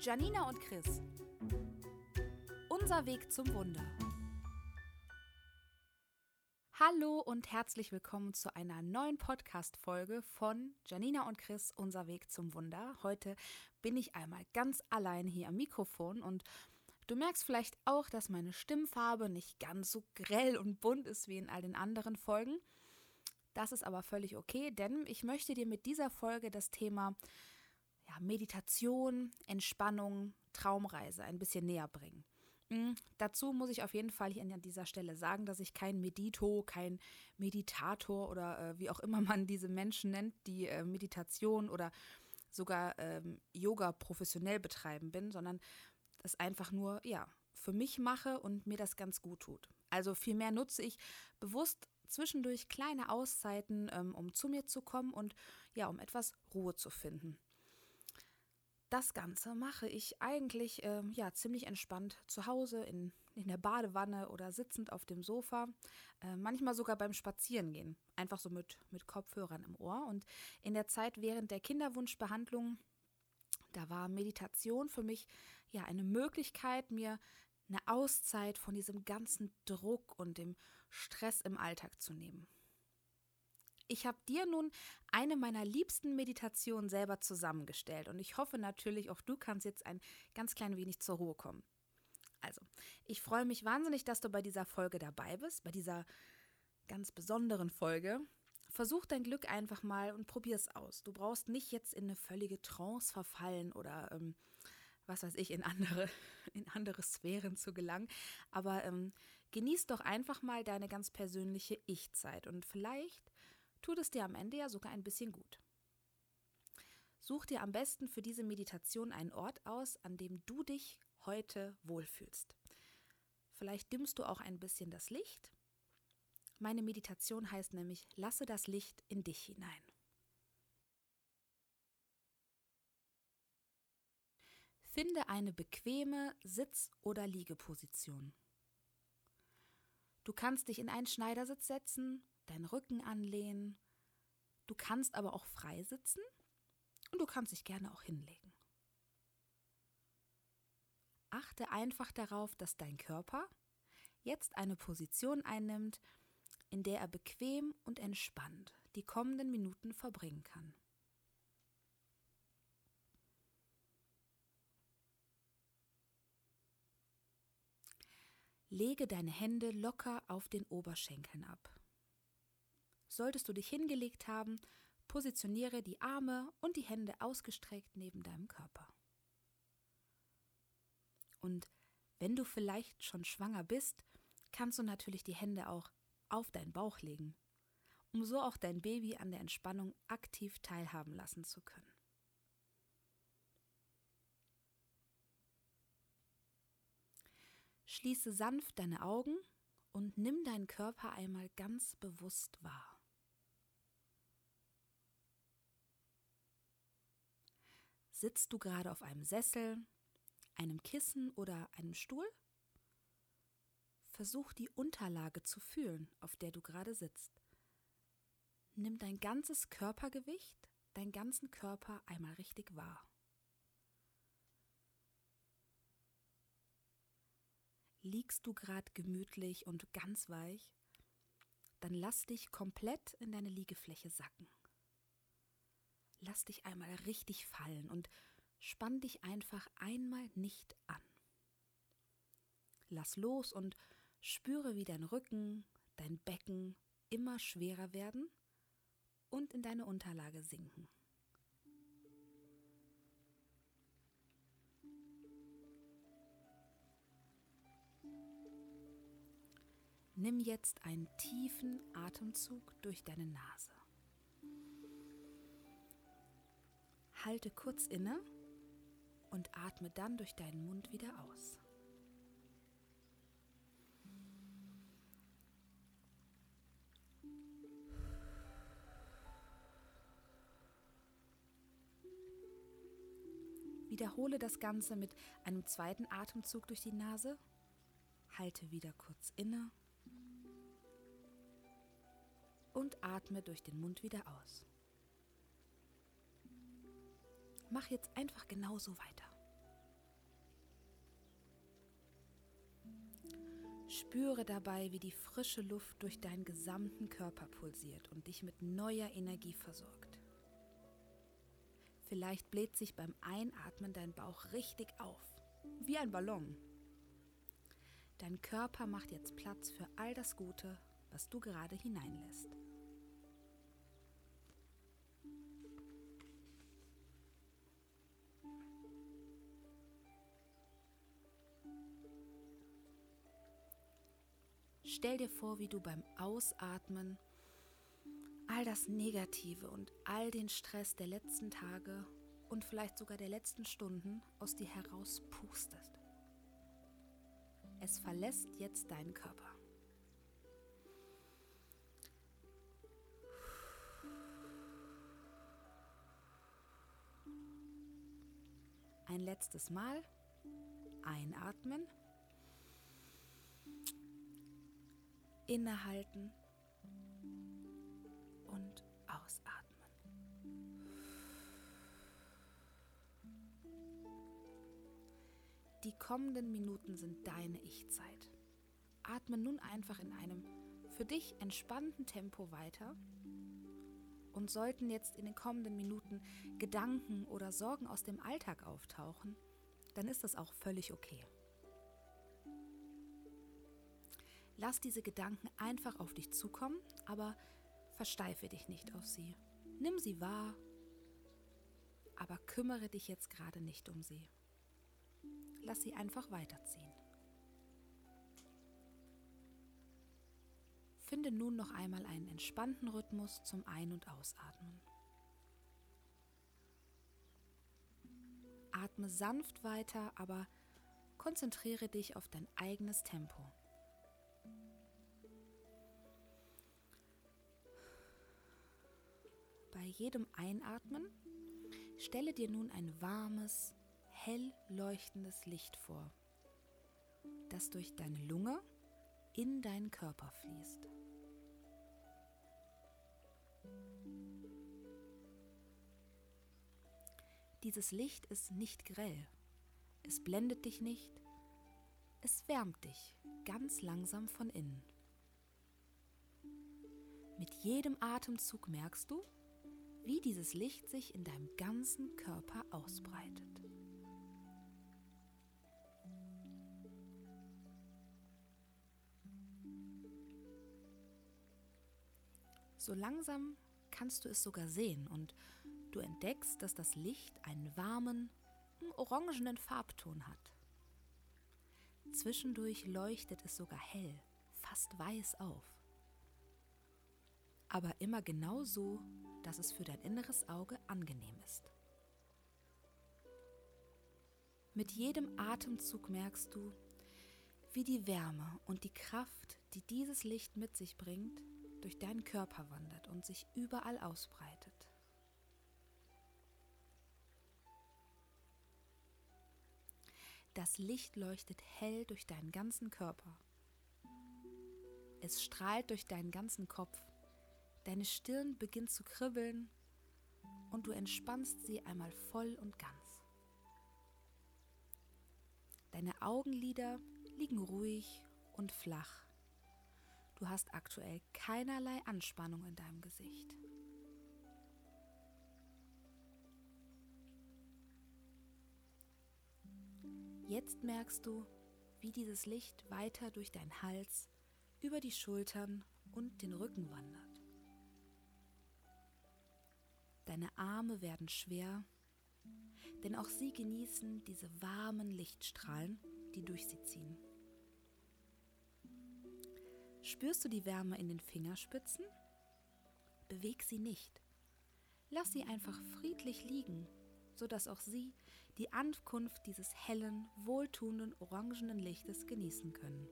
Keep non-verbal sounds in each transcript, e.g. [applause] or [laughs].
Janina und Chris. Unser Weg zum Wunder. Hallo und herzlich willkommen zu einer neuen Podcast-Folge von Janina und Chris, Unser Weg zum Wunder. Heute bin ich einmal ganz allein hier am Mikrofon und du merkst vielleicht auch, dass meine Stimmfarbe nicht ganz so grell und bunt ist wie in all den anderen Folgen. Das ist aber völlig okay, denn ich möchte dir mit dieser Folge das Thema Meditation, Entspannung, Traumreise ein bisschen näher bringen. Mhm. Dazu muss ich auf jeden Fall hier an dieser Stelle sagen, dass ich kein Medito, kein Meditator oder äh, wie auch immer man diese Menschen nennt, die äh, Meditation oder sogar ähm, Yoga professionell betreiben bin, sondern das einfach nur, ja, für mich mache und mir das ganz gut tut. Also vielmehr nutze ich bewusst zwischendurch kleine Auszeiten, ähm, um zu mir zu kommen und ja, um etwas Ruhe zu finden. Das Ganze mache ich eigentlich äh, ja ziemlich entspannt zu Hause in, in der Badewanne oder sitzend auf dem Sofa, äh, manchmal sogar beim Spazierengehen, einfach so mit, mit Kopfhörern im Ohr. Und in der Zeit während der Kinderwunschbehandlung, da war Meditation für mich ja eine Möglichkeit, mir eine Auszeit von diesem ganzen Druck und dem Stress im Alltag zu nehmen. Ich habe dir nun eine meiner liebsten Meditationen selber zusammengestellt und ich hoffe natürlich, auch du kannst jetzt ein ganz klein wenig zur Ruhe kommen. Also, ich freue mich wahnsinnig, dass du bei dieser Folge dabei bist, bei dieser ganz besonderen Folge. Versuch dein Glück einfach mal und probier es aus. Du brauchst nicht jetzt in eine völlige Trance verfallen oder ähm, was weiß ich, in andere, [laughs] in andere Sphären zu gelangen. Aber ähm, genieß doch einfach mal deine ganz persönliche Ich-Zeit und vielleicht tut es dir am Ende ja sogar ein bisschen gut. Such dir am besten für diese Meditation einen Ort aus, an dem du dich heute wohlfühlst. Vielleicht dimmst du auch ein bisschen das Licht. Meine Meditation heißt nämlich, lasse das Licht in dich hinein. Finde eine bequeme Sitz- oder Liegeposition. Du kannst dich in einen Schneidersitz setzen deinen Rücken anlehnen. Du kannst aber auch frei sitzen und du kannst dich gerne auch hinlegen. Achte einfach darauf, dass dein Körper jetzt eine Position einnimmt, in der er bequem und entspannt die kommenden Minuten verbringen kann. Lege deine Hände locker auf den Oberschenkeln ab. Solltest du dich hingelegt haben, positioniere die Arme und die Hände ausgestreckt neben deinem Körper. Und wenn du vielleicht schon schwanger bist, kannst du natürlich die Hände auch auf deinen Bauch legen, um so auch dein Baby an der Entspannung aktiv teilhaben lassen zu können. Schließe sanft deine Augen und nimm deinen Körper einmal ganz bewusst wahr. Sitzt du gerade auf einem Sessel, einem Kissen oder einem Stuhl? Versuch die Unterlage zu fühlen, auf der du gerade sitzt. Nimm dein ganzes Körpergewicht, deinen ganzen Körper einmal richtig wahr. Liegst du gerade gemütlich und ganz weich, dann lass dich komplett in deine Liegefläche sacken lass dich einmal richtig fallen und spann dich einfach einmal nicht an. Lass los und spüre, wie dein Rücken, dein Becken immer schwerer werden und in deine Unterlage sinken. Nimm jetzt einen tiefen Atemzug durch deine Nase. Halte kurz inne und atme dann durch deinen Mund wieder aus. Wiederhole das Ganze mit einem zweiten Atemzug durch die Nase. Halte wieder kurz inne und atme durch den Mund wieder aus. Mach jetzt einfach genauso weiter. Spüre dabei, wie die frische Luft durch deinen gesamten Körper pulsiert und dich mit neuer Energie versorgt. Vielleicht bläht sich beim Einatmen dein Bauch richtig auf, wie ein Ballon. Dein Körper macht jetzt Platz für all das Gute, was du gerade hineinlässt. Stell dir vor, wie du beim Ausatmen all das Negative und all den Stress der letzten Tage und vielleicht sogar der letzten Stunden aus dir herauspustest. Es verlässt jetzt deinen Körper. Ein letztes Mal einatmen innehalten und ausatmen. Die kommenden Minuten sind deine Ich-Zeit. Atme nun einfach in einem für dich entspannten Tempo weiter. Und sollten jetzt in den kommenden Minuten Gedanken oder Sorgen aus dem Alltag auftauchen, dann ist das auch völlig okay. Lass diese Gedanken einfach auf dich zukommen, aber versteife dich nicht auf sie. Nimm sie wahr, aber kümmere dich jetzt gerade nicht um sie. Lass sie einfach weiterziehen. Finde nun noch einmal einen entspannten Rhythmus zum Ein- und Ausatmen. Atme sanft weiter, aber konzentriere dich auf dein eigenes Tempo. Jedem Einatmen stelle dir nun ein warmes, hell leuchtendes Licht vor, das durch deine Lunge in deinen Körper fließt. Dieses Licht ist nicht grell, es blendet dich nicht, es wärmt dich ganz langsam von innen. Mit jedem Atemzug merkst du, wie dieses Licht sich in deinem ganzen Körper ausbreitet. So langsam kannst du es sogar sehen und du entdeckst, dass das Licht einen warmen, orangenen Farbton hat. Zwischendurch leuchtet es sogar hell, fast weiß auf. Aber immer genau so, dass es für dein inneres Auge angenehm ist. Mit jedem Atemzug merkst du, wie die Wärme und die Kraft, die dieses Licht mit sich bringt, durch deinen Körper wandert und sich überall ausbreitet. Das Licht leuchtet hell durch deinen ganzen Körper. Es strahlt durch deinen ganzen Kopf Deine Stirn beginnt zu kribbeln und du entspannst sie einmal voll und ganz. Deine Augenlider liegen ruhig und flach. Du hast aktuell keinerlei Anspannung in deinem Gesicht. Jetzt merkst du, wie dieses Licht weiter durch deinen Hals, über die Schultern und den Rücken wandert. Deine Arme werden schwer, denn auch sie genießen diese warmen Lichtstrahlen, die durch sie ziehen. Spürst du die Wärme in den Fingerspitzen? Beweg sie nicht. Lass sie einfach friedlich liegen, sodass auch sie die Ankunft dieses hellen, wohltuenden, orangenen Lichtes genießen können.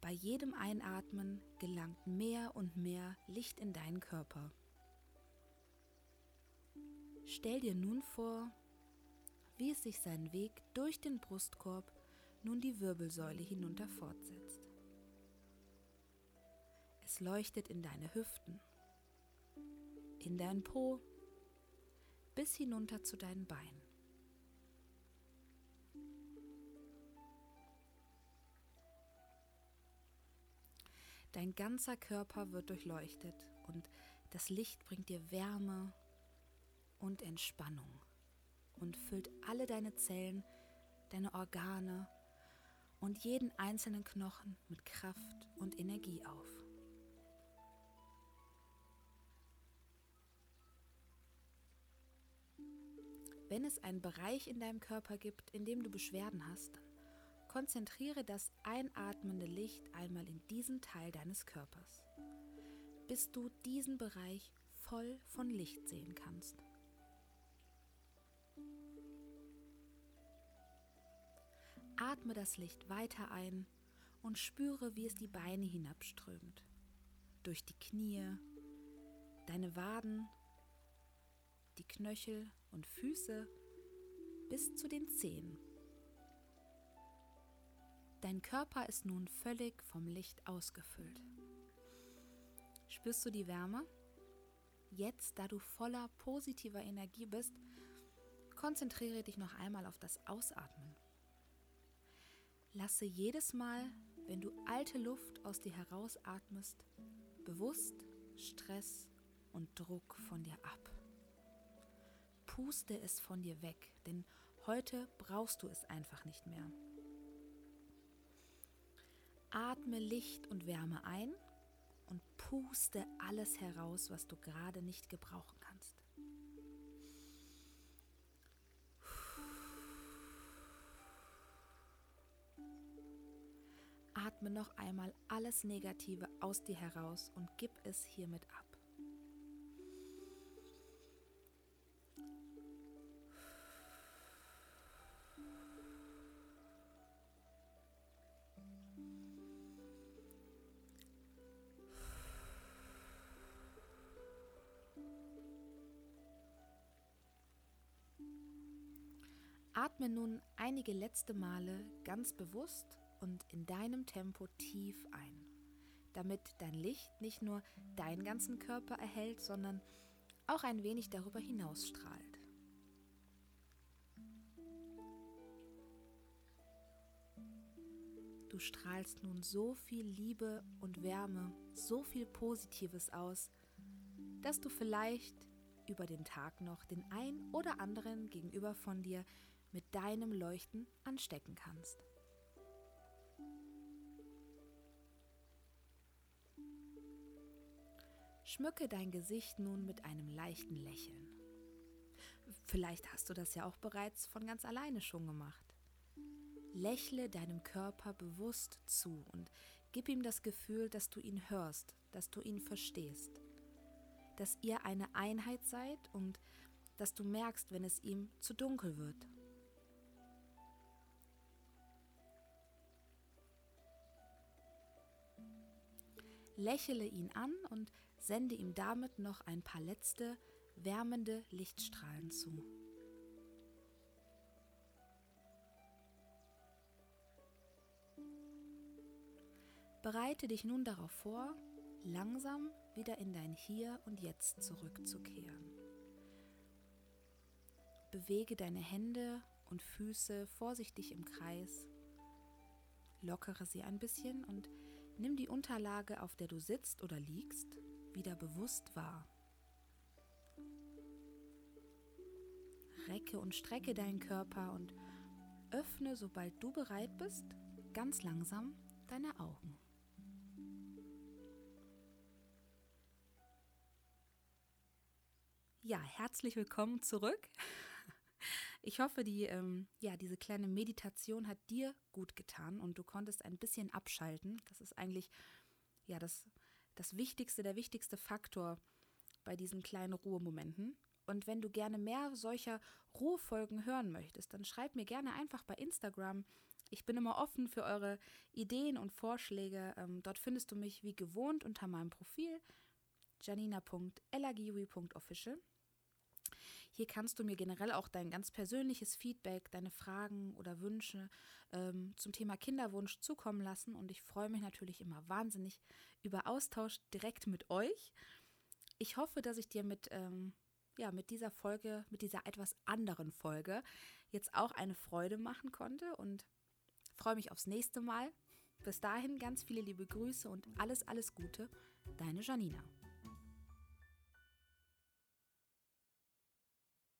Bei jedem Einatmen gelangt mehr und mehr Licht in deinen Körper. Stell dir nun vor, wie es sich seinen Weg durch den Brustkorb nun die Wirbelsäule hinunter fortsetzt. Es leuchtet in deine Hüften, in dein Po, bis hinunter zu deinen Beinen. Dein ganzer Körper wird durchleuchtet und das Licht bringt dir Wärme und Entspannung und füllt alle deine Zellen, deine Organe und jeden einzelnen Knochen mit Kraft und Energie auf. Wenn es einen Bereich in deinem Körper gibt, in dem du Beschwerden hast, dann konzentriere das einatmende Licht einmal in diesen Teil deines Körpers, bis du diesen Bereich voll von Licht sehen kannst. Atme das Licht weiter ein und spüre, wie es die Beine hinabströmt, durch die Knie, deine Waden, die Knöchel und Füße bis zu den Zehen. Dein Körper ist nun völlig vom Licht ausgefüllt. Spürst du die Wärme? Jetzt, da du voller positiver Energie bist, konzentriere dich noch einmal auf das Ausatmen. Lasse jedes Mal, wenn du alte Luft aus dir herausatmest, bewusst Stress und Druck von dir ab. Puste es von dir weg, denn heute brauchst du es einfach nicht mehr. Atme Licht und Wärme ein und puste alles heraus, was du gerade nicht gebrauchen kannst. Atme noch einmal alles Negative aus dir heraus und gib es hiermit ab. Atme nun einige letzte Male ganz bewusst und in deinem Tempo tief ein, damit dein Licht nicht nur deinen ganzen Körper erhält, sondern auch ein wenig darüber hinaus strahlt. Du strahlst nun so viel Liebe und Wärme, so viel Positives aus, dass du vielleicht über den Tag noch den ein oder anderen gegenüber von dir mit deinem Leuchten anstecken kannst. Schmücke dein Gesicht nun mit einem leichten Lächeln. Vielleicht hast du das ja auch bereits von ganz alleine schon gemacht. Lächle deinem Körper bewusst zu und gib ihm das Gefühl, dass du ihn hörst, dass du ihn verstehst, dass ihr eine Einheit seid und dass du merkst, wenn es ihm zu dunkel wird. Lächele ihn an und sende ihm damit noch ein paar letzte wärmende Lichtstrahlen zu. Bereite dich nun darauf vor, langsam wieder in dein Hier und Jetzt zurückzukehren. Bewege deine Hände und Füße vorsichtig im Kreis, lockere sie ein bisschen und nimm die Unterlage, auf der du sitzt oder liegst, wieder bewusst wahr. Recke und strecke deinen Körper und öffne, sobald du bereit bist, ganz langsam deine Augen. Ja, herzlich willkommen zurück. Ich hoffe, die, ähm, ja, diese kleine Meditation hat dir gut getan und du konntest ein bisschen abschalten. Das ist eigentlich ja das das Wichtigste, der wichtigste Faktor bei diesen kleinen Ruhemomenten. Und wenn du gerne mehr solcher Ruhefolgen hören möchtest, dann schreib mir gerne einfach bei Instagram. Ich bin immer offen für eure Ideen und Vorschläge. Ähm, dort findest du mich wie gewohnt unter meinem Profil janina.elagiwi.official. Hier kannst du mir generell auch dein ganz persönliches Feedback, deine Fragen oder Wünsche ähm, zum Thema Kinderwunsch zukommen lassen. Und ich freue mich natürlich immer wahnsinnig über Austausch direkt mit euch. Ich hoffe, dass ich dir mit, ähm, ja, mit dieser Folge, mit dieser etwas anderen Folge jetzt auch eine Freude machen konnte und freue mich aufs nächste Mal. Bis dahin ganz viele liebe Grüße und alles, alles Gute, deine Janina.